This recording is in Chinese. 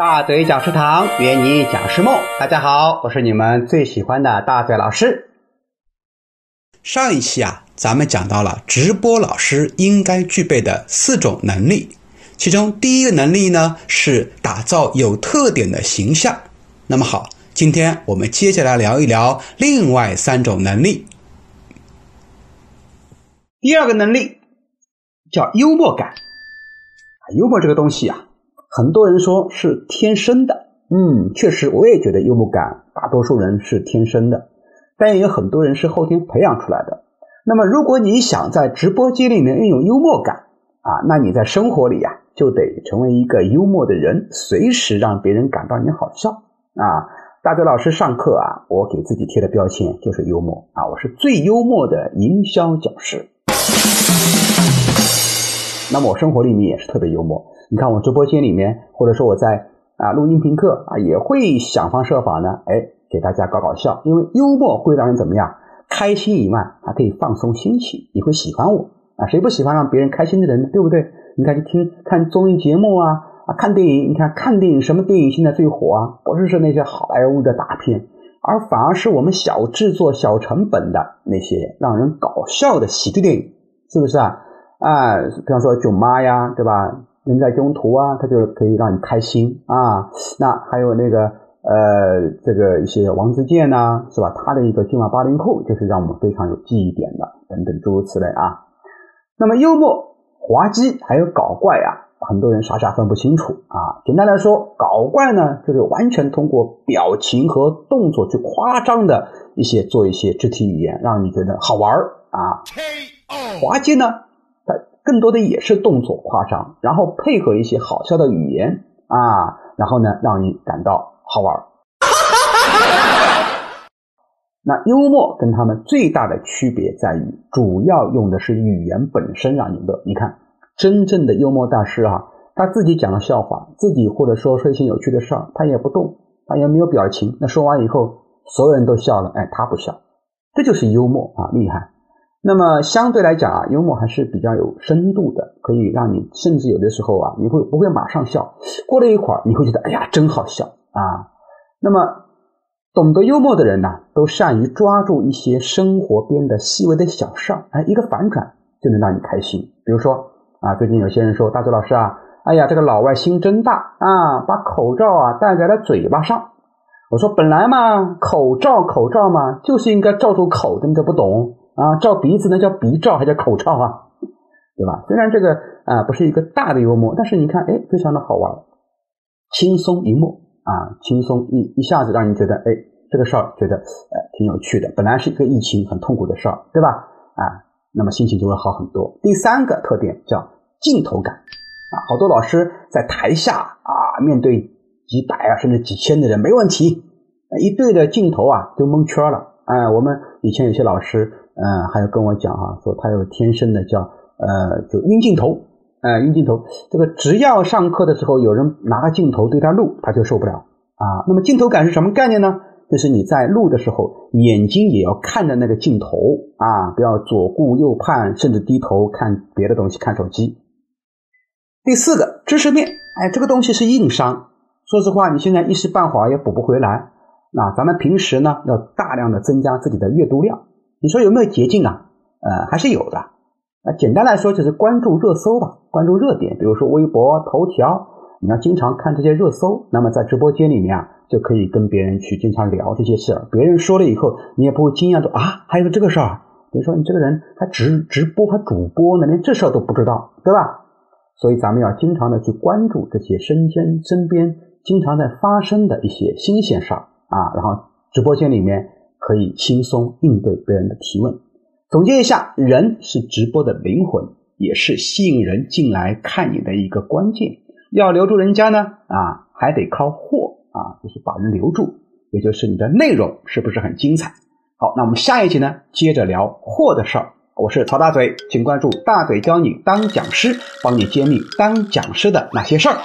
大嘴讲师堂，圆你讲师梦。大家好，我是你们最喜欢的大嘴老师。上一期啊，咱们讲到了直播老师应该具备的四种能力，其中第一个能力呢是打造有特点的形象。那么好，今天我们接下来聊一聊另外三种能力。第二个能力叫幽默感。幽默这个东西啊。很多人说是天生的，嗯，确实，我也觉得幽默感大多数人是天生的，但也有很多人是后天培养出来的。那么，如果你想在直播间里面运用幽默感啊，那你在生活里呀就得成为一个幽默的人，随时让别人感到你好笑啊。大嘴老师上课啊，我给自己贴的标签就是幽默啊，我是最幽默的营销讲师。那么我生活里面也是特别幽默。你看我直播间里面，或者说我在啊录音频课啊，也会想方设法呢，哎，给大家搞搞笑。因为幽默会让人怎么样？开心以外，还可以放松心情。你会喜欢我啊？谁不喜欢让别人开心的人呢？对不对？你看，去听看综艺节目啊啊，看电影。你看看电影，什么电影现在最火啊？不是是那些好莱坞的大片，而反而是我们小制作、小成本的那些让人搞笑的喜剧电影，是不是啊？啊，比方说《囧妈》呀，对吧？人在中途啊，它就可以让你开心啊。那还有那个呃，这个一些王自健呐，是吧？他的一个今晚八零后，就是让我们非常有记忆点的，等等诸如此类啊。那么幽默、滑稽还有搞怪啊，很多人傻傻分不清楚啊。简单来说，搞怪呢，就是完全通过表情和动作去夸张的一些做一些肢体语言，让你觉得好玩啊。滑稽呢？更多的也是动作夸张，然后配合一些好笑的语言啊，然后呢，让你感到好玩。那幽默跟他们最大的区别在于，主要用的是语言本身让你乐。你看，真正的幽默大师啊，他自己讲了笑话，自己或者说说一些有趣的事儿，他也不动，他也没有表情。那说完以后，所有人都笑了，哎，他不笑，这就是幽默啊，厉害。那么相对来讲啊，幽默还是比较有深度的，可以让你甚至有的时候啊，你会不会马上笑？过了一会儿，你会觉得哎呀，真好笑啊。那么懂得幽默的人呢，都善于抓住一些生活边的细微的小事儿，哎，一个反转就能让你开心。比如说啊，最近有些人说，大周老师啊，哎呀，这个老外心真大啊，把口罩啊戴在了嘴巴上。我说本来嘛，口罩口罩嘛，就是应该罩住口的，你都不懂。啊，照鼻子那叫鼻罩，还叫口罩啊，对吧？虽然这个啊不是一个大的幽默，但是你看，哎，非常的好玩，轻松一幕啊，轻松一一下子让你觉得，哎，这个事儿觉得呃挺有趣的。本来是一个疫情很痛苦的事儿，对吧？啊，那么心情就会好很多。第三个特点叫镜头感啊，好多老师在台下啊，面对几百啊甚至几千的人没问题，一对着镜头啊就蒙圈了。哎，我们以前有些老师。嗯，还有跟我讲哈，说他有天生的叫呃，就晕镜头，呃，晕镜头。这个只要上课的时候有人拿个镜头对他录，他就受不了啊。那么镜头感是什么概念呢？就是你在录的时候，眼睛也要看着那个镜头啊，不要左顾右盼，甚至低头看别的东西，看手机。第四个知识面，哎，这个东西是硬伤。说实话，你现在一时半会儿也补不回来。那咱们平时呢，要大量的增加自己的阅读量。你说有没有捷径啊？呃，还是有的。啊，简单来说就是关注热搜吧，关注热点，比如说微博、头条，你要经常看这些热搜。那么在直播间里面啊，就可以跟别人去经常聊这些事儿。别人说了以后，你也不会惊讶说啊，还有这个事儿。比如说你这个人还直直播还主播呢，连这事儿都不知道，对吧？所以咱们要经常的去关注这些身边身边经常在发生的一些新鲜事儿啊，然后直播间里面。可以轻松应对别人的提问。总结一下，人是直播的灵魂，也是吸引人进来看你的一个关键。要留住人家呢，啊，还得靠货啊，就是把人留住，也就是你的内容是不是很精彩？好，那我们下一集呢，接着聊货的事儿。我是曹大嘴，请关注大嘴教你当讲师，帮你揭秘当讲师的那些事儿。